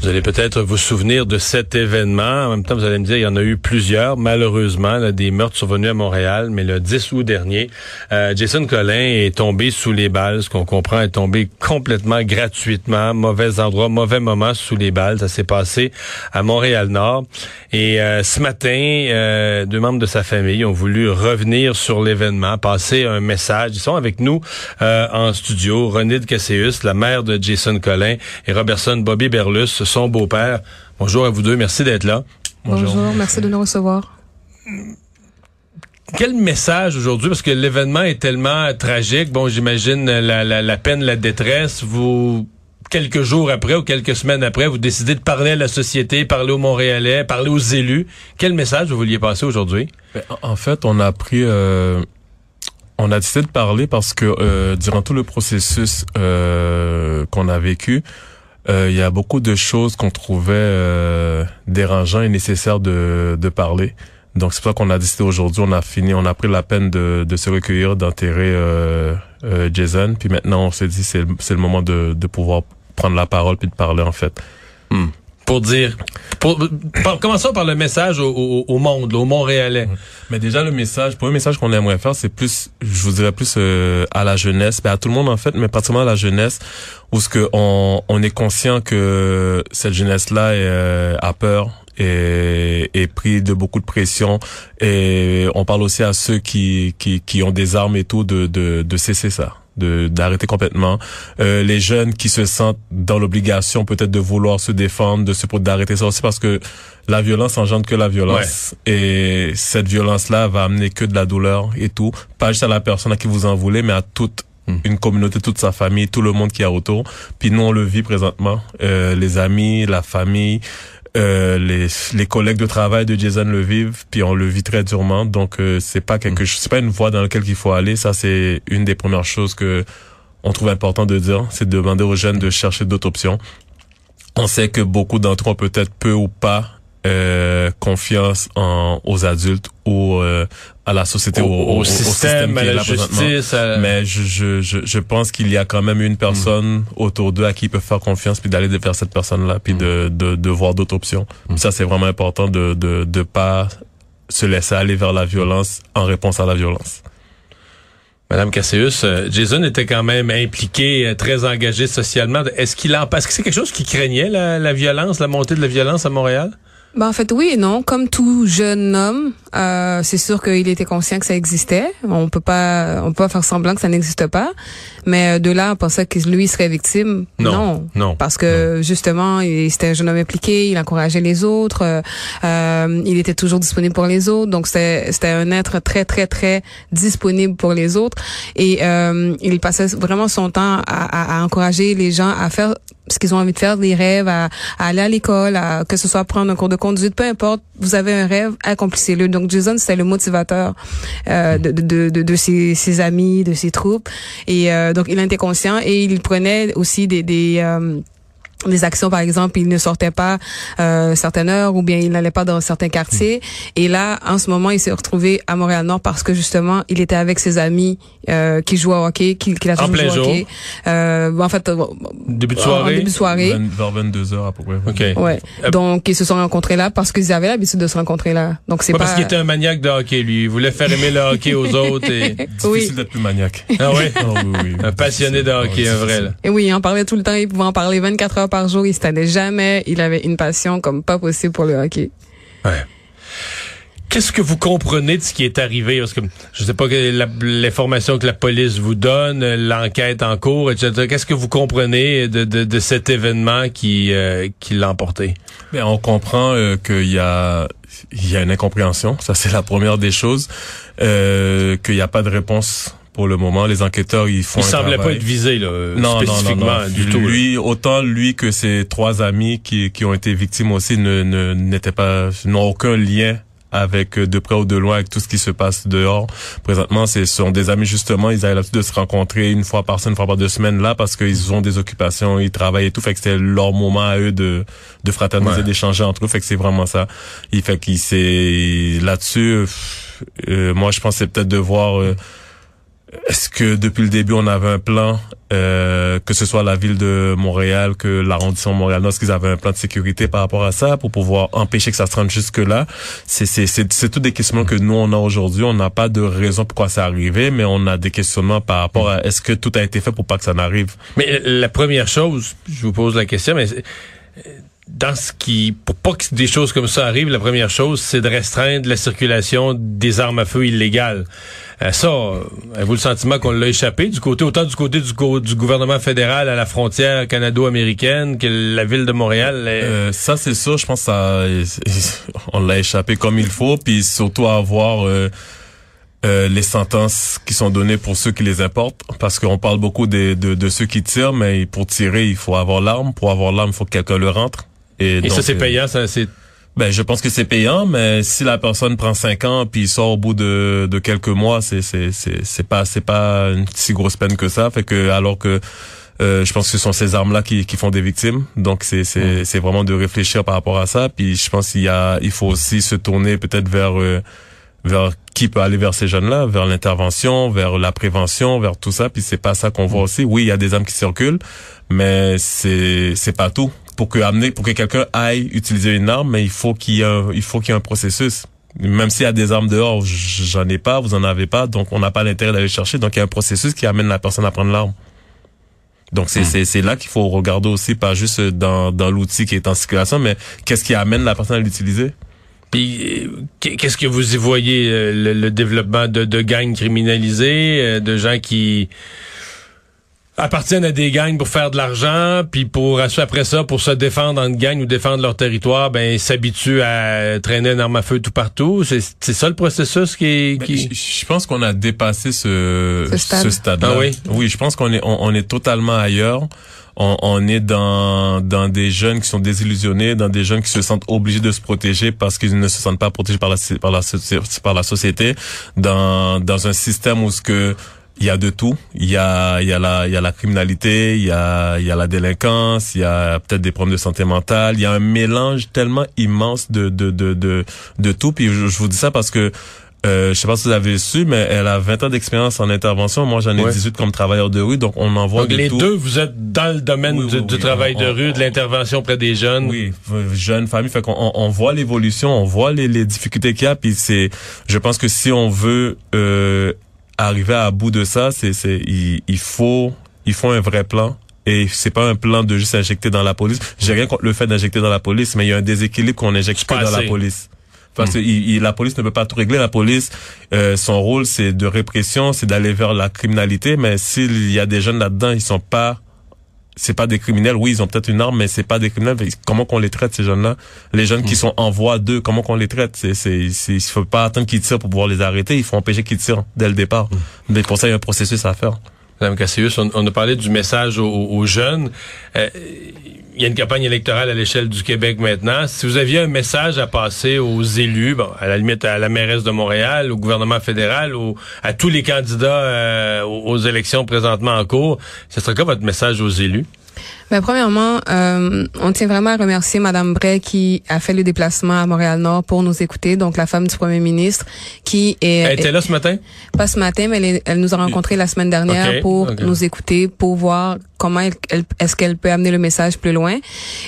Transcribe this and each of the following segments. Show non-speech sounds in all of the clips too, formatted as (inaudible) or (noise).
Vous allez peut-être vous souvenir de cet événement. En même temps, vous allez me dire, il y en a eu plusieurs, malheureusement, là, des meurtres survenus à Montréal. Mais le 10 août dernier, euh, Jason Collin est tombé sous les balles. Ce qu'on comprend est tombé complètement gratuitement, mauvais endroit, mauvais moment sous les balles. Ça s'est passé à Montréal-Nord. Et euh, ce matin, euh, deux membres de sa famille ont voulu revenir sur l'événement, passer un message. Ils sont avec nous en studio. René de Casséus, la mère de Jason Collin, et Robertson Bobby Berlus, son beau-père. Bonjour à vous deux, merci d'être là. Bonjour. merci de nous recevoir. Quel message aujourd'hui, parce que l'événement est tellement tragique, bon, j'imagine la, la, la, peine, la détresse, vous, quelques jours après ou quelques semaines après, vous décidez de parler à la société, parler aux Montréalais, parler aux élus. Quel message vous vouliez passer aujourd'hui? Ben, en fait, on a pris... Euh, on a décidé de parler parce que euh, durant tout le processus euh, qu'on a vécu, euh, il y a beaucoup de choses qu'on trouvait euh, dérangeantes et nécessaires de, de parler. Donc c'est pour ça qu'on a décidé aujourd'hui, on a fini, on a pris la peine de, de se recueillir, d'enterrer euh, euh, Jason. Puis maintenant, on s'est dit c'est c'est le moment de, de pouvoir prendre la parole puis de parler en fait. Hmm pour dire, pour, commençons par le message au, au, au monde, au Montréalais. Mais déjà le message, pour le message qu'on aimerait faire, c'est plus, je vous dirais plus euh, à la jeunesse, ben à tout le monde en fait, mais particulièrement à la jeunesse, où ce que on, on est conscient que cette jeunesse-là euh, a peur, et, et, pris de beaucoup de pression. Et on parle aussi à ceux qui, qui, qui ont des armes et tout de, de, de cesser ça d'arrêter complètement. Euh, les jeunes qui se sentent dans l'obligation peut-être de vouloir se défendre, de se d'arrêter ça aussi parce que la violence engendre que la violence et cette violence-là va amener que de la douleur et tout, pas juste à la personne à qui vous en voulez, mais à toute hmm. une communauté, toute sa famille, tout le monde qui est autour. Puis nous, on le vit présentement. Euh, les amis, la famille, euh, les, les collègues de travail de Jason le vivent, puis on le vit très durement. Donc euh, c'est pas quelque, mm. c'est pas une voie dans laquelle il faut aller. Ça c'est une des premières choses que on trouve important de dire, c'est de demander aux jeunes de chercher d'autres options. On sait que beaucoup d'entre eux ont peut-être peu ou pas euh, confiance en, aux adultes ou euh, à la société, au, au, système, à la justice. Mais je, je, je, pense qu'il y a quand même une personne autour d'eux à qui ils peuvent faire confiance, puis d'aller vers cette personne-là, puis de, de, de, voir d'autres options. Mm. Ça, c'est vraiment important de, de de pas se laisser aller vers la violence en réponse à la violence. Madame Cassius, euh, Jason était quand même impliqué, très engagé socialement. Est-ce qu'il en parce que c'est quelque chose qui craignait la, la violence, la montée de la violence à Montréal? Ben, en fait, oui et non. Comme tout jeune homme, euh, c'est sûr qu'il était conscient que ça existait. On peut pas, on peut pas faire semblant que ça n'existe pas. Mais euh, de là, on pensait que lui serait victime. Non, non, parce que justement, il c'était un jeune homme impliqué. Il encourageait les autres. Euh, euh, il était toujours disponible pour les autres. Donc c'était, c'était un être très, très, très disponible pour les autres. Et il passait vraiment son temps à, à, à encourager les gens à faire ce qu'ils ont envie de faire, des rêves, à, aller à l'école, que ce soit prendre un cours de conduite, peu importe, vous avez un rêve, accomplissez-le. Donc Jason, c'était le motivateur euh, de, ses, amis, de ses troupes. Et euh, donc il était conscient et il prenait aussi des... des euh, des actions par exemple il ne sortait pas euh, certaines heures ou bien il n'allait pas dans certains quartiers. Et là en ce moment il s'est retrouvé à Montréal Nord parce que justement il était avec ses amis euh, qui jouaient au hockey qui, qui a en plein jour. hockey. Euh, en fait début de soirée. début de soirée. Vers 22 heures à peu près. Ok. Ouais. Euh, donc ils se sont rencontrés là parce qu'ils avaient l'habitude de se rencontrer là. Donc c'est pas parce qu'il était un maniaque de hockey lui. Il voulait faire aimer le hockey aux autres et (laughs) difficile d'être plus maniaque. Ah ouais, (laughs) oh, oui, oui. un passionné de hockey un vrai là. et oui il en parlait tout le temps il pouvait en parler 24 heures par jour, il se tannait jamais, il avait une passion comme pas possible pour le hockey. Ouais. Qu'est-ce que vous comprenez de ce qui est arrivé? Parce que je sais pas l'information que la police vous donne, l'enquête en cours, etc. Qu'est-ce que vous comprenez de, de, de cet événement qui, euh, qui l'a emporté? Bien, on comprend euh, qu'il y a il y a une incompréhension, ça c'est la première des choses, euh, qu'il n'y a pas de réponse pour le moment. Les enquêteurs, ils font. Il semblait pas être visé là, non, spécifiquement non, non, du tout. Lui, autant lui que ses trois amis qui, qui ont été victimes aussi ne n'étaient pas n'ont aucun lien avec de près ou de loin avec tout ce qui se passe dehors. Présentement, ce sont des amis justement, ils avaient l'habitude de se rencontrer une fois par semaine, une fois par deux semaines là parce qu'ils ont des occupations, ils travaillent et tout. Fait que c'était leur moment à eux de, de fraterniser, d'échanger entre eux. Fait que c'est vraiment ça. Il fait qu'il s'est là-dessus. Euh, moi, je pense c'est peut-être de voir. Euh, est-ce que depuis le début on avait un plan, euh, que ce soit la ville de Montréal, que l'arrondissement Montréal, est-ce qu'ils avaient un plan de sécurité par rapport à ça pour pouvoir empêcher que ça se rende jusque là C'est c'est c'est c'est toutes des questionnements que nous on a aujourd'hui. On n'a pas de raison pourquoi ça arrivé, mais on a des questionnements par rapport à est-ce que tout a été fait pour pas que ça n'arrive. Mais la première chose, je vous pose la question, mais dans ce qui, pour pas que des choses comme ça arrivent, la première chose, c'est de restreindre la circulation des armes à feu illégales. Euh, ça, euh, avez-vous le sentiment qu'on l'a échappé du côté, autant du côté du, du, gouvernement fédéral à la frontière canado-américaine que la ville de Montréal? Euh, ça, c'est sûr. Je pense que ça, (laughs) on l'a échappé comme il faut, puis surtout avoir euh, les sentences qui sont données pour ceux qui les importent, parce qu'on parle beaucoup de, de, de, ceux qui tirent, mais pour tirer, il faut avoir l'arme. Pour avoir l'arme, il faut que quelqu'un le rentre. Et, ça, c'est payant, ça, c'est... Ben, je pense que c'est payant, mais si la personne prend cinq ans puis il sort au bout de, de quelques mois, c'est c'est c'est c'est pas c'est pas une si grosse peine que ça. Fait que alors que euh, je pense que ce sont ces armes-là qui, qui font des victimes. Donc c'est c'est c'est vraiment de réfléchir par rapport à ça. Puis je pense qu'il y a il faut aussi se tourner peut-être vers euh, vers qui peut aller vers ces jeunes-là, vers l'intervention, vers la prévention, vers tout ça. Puis c'est pas ça qu'on voit mm. aussi. Oui, il y a des armes qui circulent, mais c'est c'est pas tout pour que amener pour que quelqu'un aille utiliser une arme, mais il faut qu'il y ait un, il faut qu'il y ait un processus. Même s'il y a des armes dehors, j'en ai pas, vous en avez pas, donc on n'a pas l'intérêt d'aller chercher. Donc il y a un processus qui amène la personne à prendre l'arme. Donc c'est hmm. c'est là qu'il faut regarder aussi pas juste dans dans l'outil qui est en circulation, mais qu'est-ce qui amène la personne à l'utiliser. Puis qu'est-ce que vous y voyez euh, le, développement de, de gangs criminalisés, euh, de gens qui appartiennent à des gangs pour faire de l'argent, puis pour après ça, pour se défendre en gang ou défendre leur territoire, ben s'habituent à traîner une arme à feu tout partout. C'est ça le processus qui est. Ben, qui... je, pense qu'on a dépassé ce, ce stade-là. ah oui? oui, je pense qu'on est on, est totalement ailleurs. On, on, est dans dans des jeunes qui sont désillusionnés, dans des jeunes qui se sentent obligés de se protéger parce qu'ils ne se sentent pas protégés par la par la par la société, dans dans un système où ce que il y a de tout. Il y a, il y a la, il y a la criminalité, il y a, il y a la délinquance, il y a peut-être des problèmes de santé mentale. Il y a un mélange tellement immense de, de, de, de, de tout. Puis je, vous dis ça parce que euh, je sais pas si vous avez su, mais elle a 20 ans d'expérience en intervention. Moi, j'en ai 18 comme travailleur de rue, donc on en voit donc les deux, vous êtes dans le domaine du, travail de rue, de l'intervention près des jeunes. Oui, jeunes familles. Fait qu'on on voit l'évolution, on voit les, les difficultés qu'il y a. Puis c'est, je pense que si on veut euh, arriver à bout de ça, c'est c'est il, il faut il faut un vrai plan et c'est pas un plan de juste injecter dans la police. J'ai rien contre le fait d'injecter dans la police, mais il y a un déséquilibre qu'on injecte pas dans la police. Parce que hmm. la police ne peut pas tout régler. La police, euh, son rôle, c'est de répression, c'est d'aller vers la criminalité. Mais s'il y a des jeunes là-dedans, ils sont pas c'est pas des criminels. Oui, ils ont peut-être une arme, mais c'est pas des criminels. Comment qu'on les traite ces jeunes-là? Les jeunes qui mm. sont en voie d'eux, comment qu'on les traite? C'est, c'est, il faut pas attendre qu'ils tirent pour pouvoir les arrêter. Il faut empêcher qu'ils tirent dès le départ. Mm. Mais pour ça, il y a un processus à faire. Madame Cassius, on, a parlé du message aux, jeunes. Euh, il y a une campagne électorale à l'échelle du Québec maintenant. Si vous aviez un message à passer aux élus, bon, à la limite à la mairesse de Montréal, au gouvernement fédéral, ou à tous les candidats euh, aux élections présentement en cours, ce serait quoi votre message aux élus? Ben, premièrement, euh, on tient vraiment à remercier Madame Bray qui a fait le déplacement à Montréal-Nord pour nous écouter, donc la femme du premier ministre qui est... Elle était là ce matin? Pas ce matin, mais elle, nous a rencontrés la semaine dernière pour nous écouter, pour voir comment elle, est-ce qu'elle peut amener le message plus loin.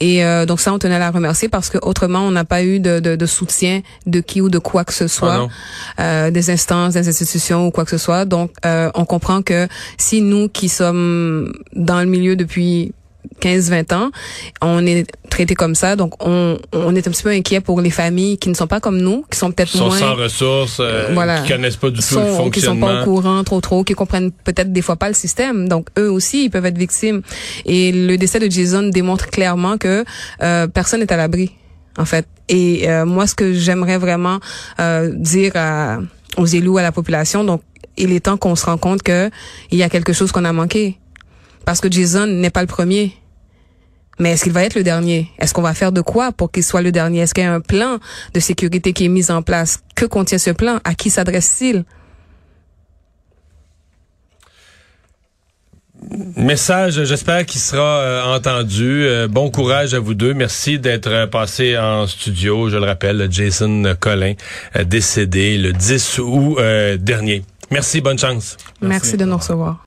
Et euh, donc ça, on tenait à la remercier parce que autrement, on n'a pas eu de, de, de, soutien de qui ou de quoi que ce soit, ah euh, des instances, des institutions ou quoi que ce soit. Donc, euh, on comprend que si nous qui sommes dans le milieu depuis 15-20 ans, on est traité comme ça. Donc, on, on est un petit peu inquiet pour les familles qui ne sont pas comme nous, qui sont peut-être moins... sans ressources, euh, voilà, qui connaissent pas du tout le fonctionnement. Qui sont pas au courant trop trop, qui comprennent peut-être des fois pas le système. Donc, eux aussi, ils peuvent être victimes. Et le décès de Jason démontre clairement que euh, personne n'est à l'abri, en fait. Et euh, moi, ce que j'aimerais vraiment euh, dire à, aux élus, à la population, donc, il est temps qu'on se rend compte que il y a quelque chose qu'on a manqué parce que Jason n'est pas le premier. Mais est-ce qu'il va être le dernier? Est-ce qu'on va faire de quoi pour qu'il soit le dernier? Est-ce qu'il y a un plan de sécurité qui est mis en place? Que contient ce plan? À qui s'adresse-t-il? Message, j'espère qu'il sera euh, entendu. Euh, bon courage à vous deux. Merci d'être euh, passé en studio. Je le rappelle, Jason Collin, décédé le 10 août dernier. Merci, bonne chance. Merci, Merci de nous recevoir.